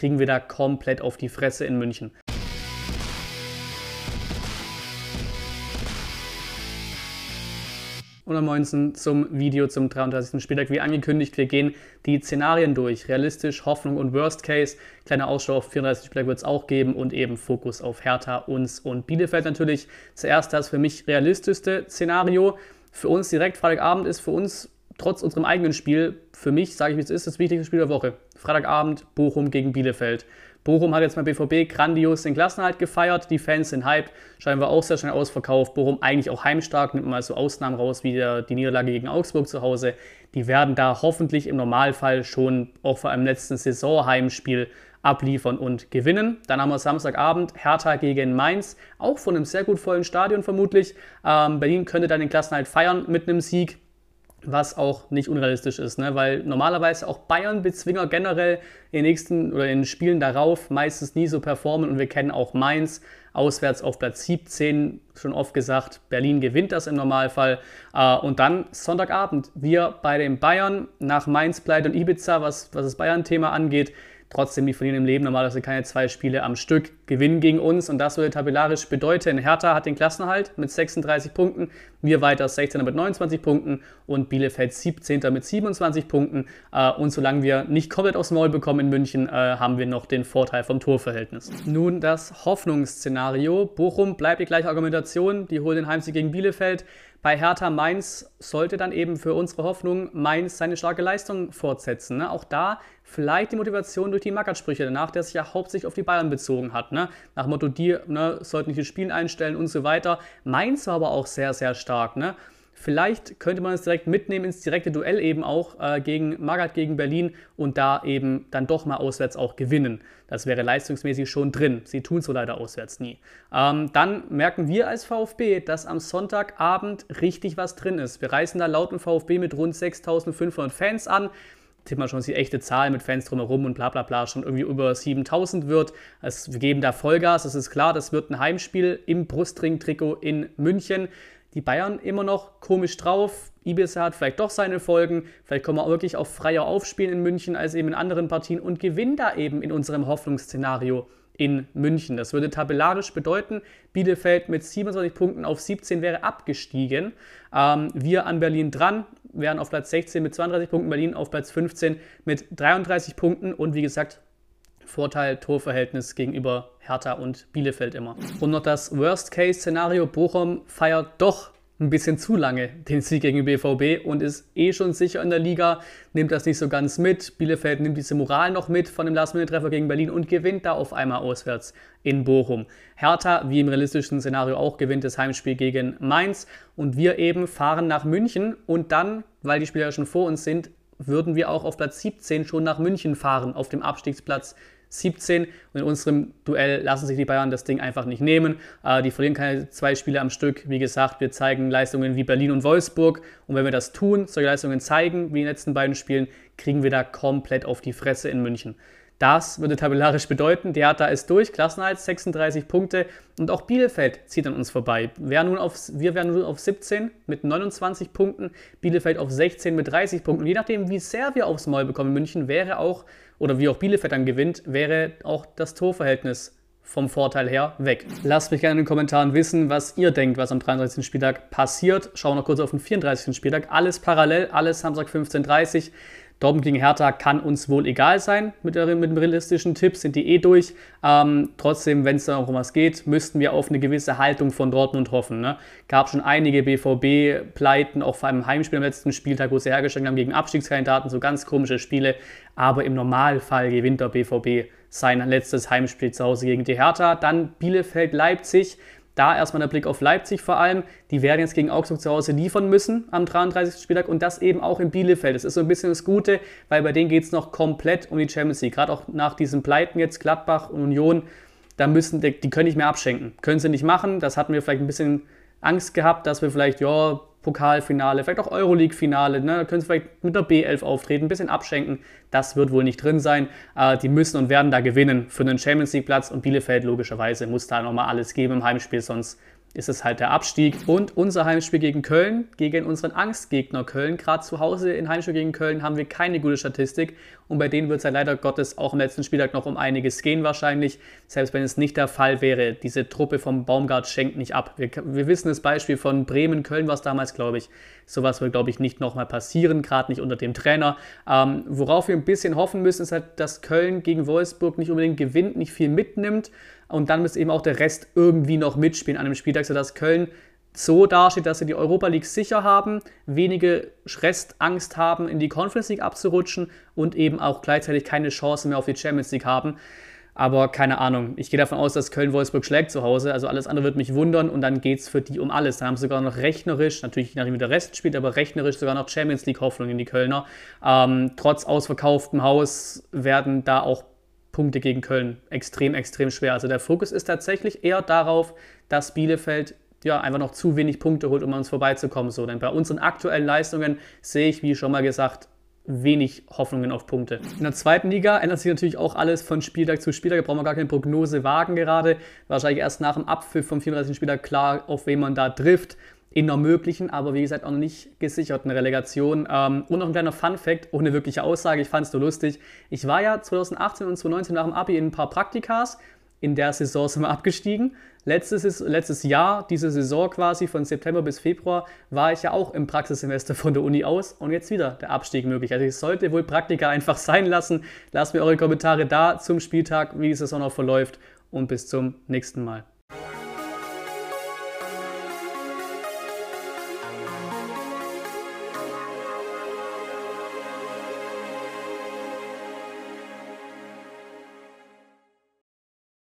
kriegen wir da komplett auf die Fresse in München. Und 19 zum Video zum 33. Spieltag. Wie angekündigt, wir gehen die Szenarien durch. Realistisch, Hoffnung und Worst Case. Kleiner Ausschau auf 34. Spieltag wird es auch geben und eben Fokus auf Hertha, uns und Bielefeld natürlich. Zuerst das für mich realistischste Szenario. Für uns direkt Freitagabend ist für uns trotz unserem eigenen Spiel, für mich, sage ich wie es ist, das wichtigste Spiel der Woche. Freitagabend Bochum gegen Bielefeld. Bochum hat jetzt beim BVB grandios den Klassenhalt gefeiert. Die Fans sind hyped, scheinbar auch sehr schnell ausverkauft. Bochum eigentlich auch heimstark, nimmt mal so Ausnahmen raus wie der, die Niederlage gegen Augsburg zu Hause. Die werden da hoffentlich im Normalfall schon auch vor einem letzten Saisonheimspiel abliefern und gewinnen. Dann haben wir Samstagabend Hertha gegen Mainz, auch von einem sehr gut vollen Stadion vermutlich. Ähm, Berlin könnte dann den Klassenhalt feiern mit einem Sieg was auch nicht unrealistisch ist, ne? weil normalerweise auch Bayern-Bezwinger generell in den nächsten oder in den Spielen darauf meistens nie so performen und wir kennen auch Mainz auswärts auf Platz 17 schon oft gesagt, Berlin gewinnt das im Normalfall äh, und dann Sonntagabend wir bei den Bayern nach Mainz, Pleit und Ibiza, was, was das Bayern-Thema angeht, Trotzdem, die verlieren im Leben normalerweise keine zwei Spiele am Stück, gewinnen gegen uns und das würde tabellarisch bedeuten, Hertha hat den Klassenhalt mit 36 Punkten, wir weiter 16er mit 29 Punkten und Bielefeld 17. mit 27 Punkten. Äh, und solange wir nicht komplett aufs Maul bekommen in München, äh, haben wir noch den Vorteil vom Torverhältnis. Nun das Hoffnungsszenario. Bochum bleibt die gleiche Argumentation, die holen den Heimsieg gegen Bielefeld. Bei Hertha Mainz sollte dann eben für unsere Hoffnung Mainz seine starke Leistung fortsetzen. Ne? Auch da vielleicht die Motivation durch die Mackertsprüche danach, der sich ja hauptsächlich auf die Bayern bezogen hat. Ne? Nach Motto, die ne, sollten nicht das Spiel einstellen und so weiter. Mainz war aber auch sehr, sehr stark. Ne? Vielleicht könnte man es direkt mitnehmen ins direkte Duell eben auch äh, gegen Magath gegen Berlin und da eben dann doch mal auswärts auch gewinnen. Das wäre leistungsmäßig schon drin. Sie tun so leider auswärts nie. Ähm, dann merken wir als VfB, dass am Sonntagabend richtig was drin ist. Wir reisen da laut dem VfB mit rund 6500 Fans an tippen wir schon, die echte Zahl mit Fans drumherum und bla bla bla schon irgendwie über 7000 wird. Also wir geben da Vollgas, das ist klar, das wird ein Heimspiel im Brustring-Trikot in München die Bayern immer noch komisch drauf. Ibiza hat vielleicht doch seine Folgen. Vielleicht kommen wir wirklich auf freier aufspielen in München als eben in anderen Partien und gewinnen da eben in unserem Hoffnungsszenario in München. Das würde tabellarisch bedeuten, Bielefeld mit 27 Punkten auf 17 wäre abgestiegen. Ähm, wir an Berlin dran, wären auf Platz 16 mit 32 Punkten, Berlin auf Platz 15 mit 33 Punkten und wie gesagt, Vorteil Torverhältnis gegenüber Hertha und Bielefeld immer. Und noch das Worst-Case-Szenario, Bochum feiert doch ein bisschen zu lange den Sieg gegen BVB und ist eh schon sicher in der Liga, nimmt das nicht so ganz mit. Bielefeld nimmt diese Moral noch mit von dem Last-Minute-Treffer gegen Berlin und gewinnt da auf einmal auswärts in Bochum. Hertha, wie im realistischen Szenario auch, gewinnt das Heimspiel gegen Mainz und wir eben fahren nach München und dann, weil die Spieler schon vor uns sind, würden wir auch auf Platz 17 schon nach München fahren, auf dem Abstiegsplatz 17. Und in unserem Duell lassen sich die Bayern das Ding einfach nicht nehmen. Äh, die verlieren keine zwei Spiele am Stück. Wie gesagt, wir zeigen Leistungen wie Berlin und Wolfsburg. Und wenn wir das tun, solche Leistungen zeigen, wie in den letzten beiden Spielen, kriegen wir da komplett auf die Fresse in München. Das würde tabellarisch bedeuten, der Hertha ist durch, Klassenhalt 36 Punkte und auch Bielefeld zieht an uns vorbei. Wir, nun auf, wir wären nun auf 17 mit 29 Punkten, Bielefeld auf 16 mit 30 Punkten. Und je nachdem, wie sehr wir aufs Maul bekommen in München, wäre auch, oder wie auch Bielefeld dann gewinnt, wäre auch das Torverhältnis vom Vorteil her weg. Lasst mich gerne in den Kommentaren wissen, was ihr denkt, was am 33. Spieltag passiert. Schauen wir noch kurz auf den 34. Spieltag. Alles parallel, alles Samstag 15.30 Uhr. Dortmund gegen Hertha kann uns wohl egal sein mit, der, mit dem realistischen Tipp, sind die eh durch. Ähm, trotzdem, wenn es da noch um was geht, müssten wir auf eine gewisse Haltung von Dortmund hoffen. Ne? Gab schon einige BVB-Pleiten, auch vor allem Heimspiel am letzten Spieltag, wo sie hergestellt haben gegen Abstiegskandidaten, so ganz komische Spiele. Aber im Normalfall gewinnt der BVB sein letztes Heimspiel zu Hause gegen die Hertha. Dann Bielefeld-Leipzig. Da erstmal der Blick auf Leipzig vor allem. Die werden jetzt gegen Augsburg zu Hause liefern müssen am 33. Spieltag und das eben auch in Bielefeld. Das ist so ein bisschen das Gute, weil bei denen geht es noch komplett um die Champions League. Gerade auch nach diesen Pleiten jetzt Gladbach und Union, da müssen, die, die können nicht mehr abschenken. Können sie nicht machen. Das hatten wir vielleicht ein bisschen Angst gehabt, dass wir vielleicht, ja, Pokalfinale, vielleicht auch Euroleague-Finale, ne? da können sie vielleicht mit der B11 auftreten, ein bisschen abschenken. Das wird wohl nicht drin sein. Äh, die müssen und werden da gewinnen für einen Champions League-Platz und Bielefeld logischerweise muss da nochmal alles geben im Heimspiel, sonst ist es halt der Abstieg. Und unser Heimspiel gegen Köln, gegen unseren Angstgegner Köln. Gerade zu Hause in Heimspiel gegen Köln haben wir keine gute Statistik. Und bei denen wird es ja leider Gottes auch im letzten Spieltag noch um einiges gehen wahrscheinlich. Selbst wenn es nicht der Fall wäre, diese Truppe vom Baumgart schenkt nicht ab. Wir, wir wissen das Beispiel von Bremen, Köln war es damals, glaube ich. Sowas wird, glaube ich, nicht nochmal passieren, gerade nicht unter dem Trainer. Ähm, worauf wir ein bisschen hoffen müssen, ist halt, dass Köln gegen Wolfsburg nicht unbedingt gewinnt, nicht viel mitnimmt und dann muss eben auch der Rest irgendwie noch mitspielen an einem Spieltag, sodass Köln so dasteht, dass sie die Europa League sicher haben, wenige Restangst haben, in die Conference League abzurutschen und eben auch gleichzeitig keine Chance mehr auf die Champions League haben. Aber keine Ahnung. Ich gehe davon aus, dass Köln Wolfsburg schlägt zu Hause. Also alles andere wird mich wundern und dann geht es für die um alles. Dann haben sie sogar noch rechnerisch, natürlich nachdem der Rest spielt, aber rechnerisch sogar noch Champions League Hoffnung in die Kölner. Ähm, trotz ausverkauftem Haus werden da auch Punkte gegen Köln extrem, extrem schwer. Also der Fokus ist tatsächlich eher darauf, dass Bielefeld ja, einfach noch zu wenig Punkte holt, um an uns vorbeizukommen. So, denn bei unseren aktuellen Leistungen sehe ich, wie schon mal gesagt, wenig Hoffnungen auf Punkte. In der zweiten Liga ändert sich natürlich auch alles von Spieltag zu Spieltag. Da brauchen wir gar keine Prognose wagen gerade. Wahrscheinlich erst nach dem Abpfiff vom 34. Spieltag klar, auf wen man da trifft in einer möglichen, aber wie gesagt auch noch nicht gesicherten Relegation. Ähm, und noch ein kleiner Fun-Fact, ohne wirkliche Aussage, ich fand es so lustig. Ich war ja 2018 und 2019 nach dem Abi in ein paar Praktikas. In der Saison sind wir abgestiegen. Letztes, letztes Jahr, diese Saison quasi von September bis Februar, war ich ja auch im Praxissemester von der Uni aus und jetzt wieder der Abstieg möglich. Also ich sollte wohl Praktika einfach sein lassen. Lasst mir eure Kommentare da zum Spieltag, wie die Saison noch verläuft und bis zum nächsten Mal.